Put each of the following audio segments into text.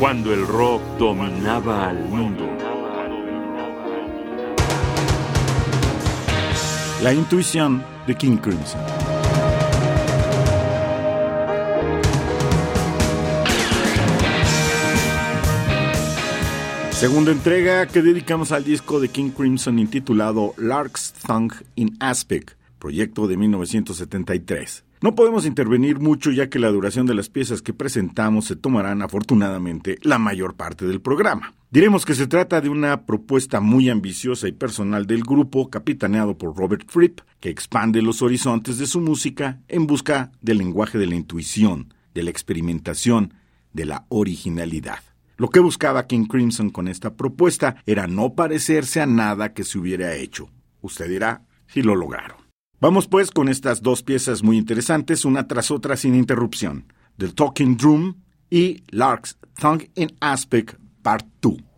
cuando el rock dominaba al mundo. La intuición de King Crimson. Segunda entrega que dedicamos al disco de King Crimson intitulado Lark's Tongue in Aspic, proyecto de 1973. No podemos intervenir mucho ya que la duración de las piezas que presentamos se tomarán afortunadamente la mayor parte del programa. Diremos que se trata de una propuesta muy ambiciosa y personal del grupo capitaneado por Robert Fripp, que expande los horizontes de su música en busca del lenguaje de la intuición, de la experimentación, de la originalidad. Lo que buscaba King Crimson con esta propuesta era no parecerse a nada que se hubiera hecho. Usted dirá si lo lograron. Vamos pues con estas dos piezas muy interesantes, una tras otra sin interrupción. The Talking Drum y Lark's Tongue in Aspic Part 2.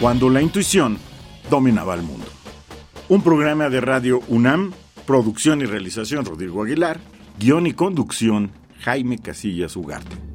cuando la intuición dominaba el mundo. Un programa de radio UNAM, producción y realización Rodrigo Aguilar, guion y conducción Jaime Casillas Ugarte.